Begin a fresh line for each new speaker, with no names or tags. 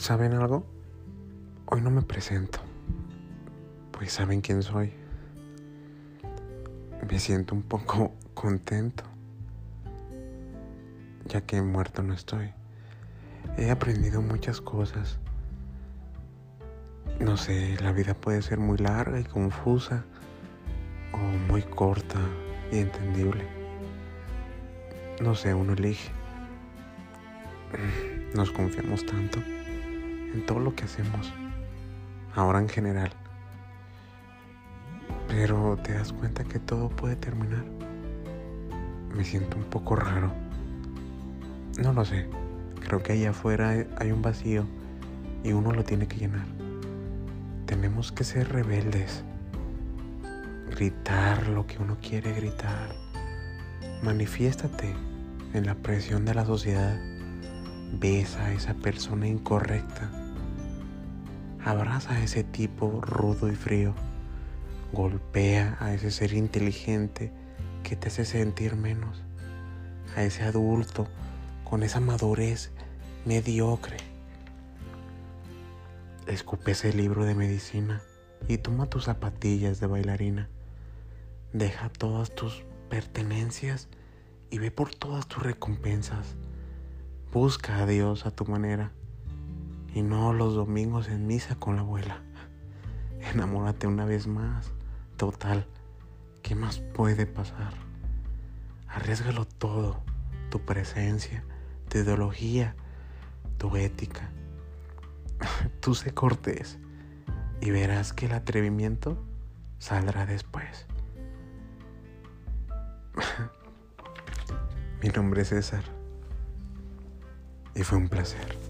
¿Saben algo? Hoy no me presento, pues saben quién soy. Me siento un poco contento, ya que muerto no estoy. He aprendido muchas cosas. No sé, la vida puede ser muy larga y confusa, o muy corta y entendible. No sé, uno elige. Nos confiamos tanto en todo lo que hacemos, ahora en general. Pero te das cuenta que todo puede terminar. Me siento un poco raro. No lo sé. Creo que allá afuera hay un vacío y uno lo tiene que llenar. Tenemos que ser rebeldes. Gritar lo que uno quiere gritar. Manifiéstate en la presión de la sociedad. Besa a esa persona incorrecta. Abraza a ese tipo rudo y frío. Golpea a ese ser inteligente que te hace sentir menos. A ese adulto con esa madurez mediocre. Escupe ese libro de medicina y toma tus zapatillas de bailarina. Deja todas tus pertenencias y ve por todas tus recompensas. Busca a Dios a tu manera y no los domingos en misa con la abuela. Enamórate una vez más. Total, ¿qué más puede pasar? Arriesgalo todo, tu presencia, tu ideología, tu ética. Tú sé cortés y verás que el atrevimiento saldrá después. Mi nombre es César y fue un placer.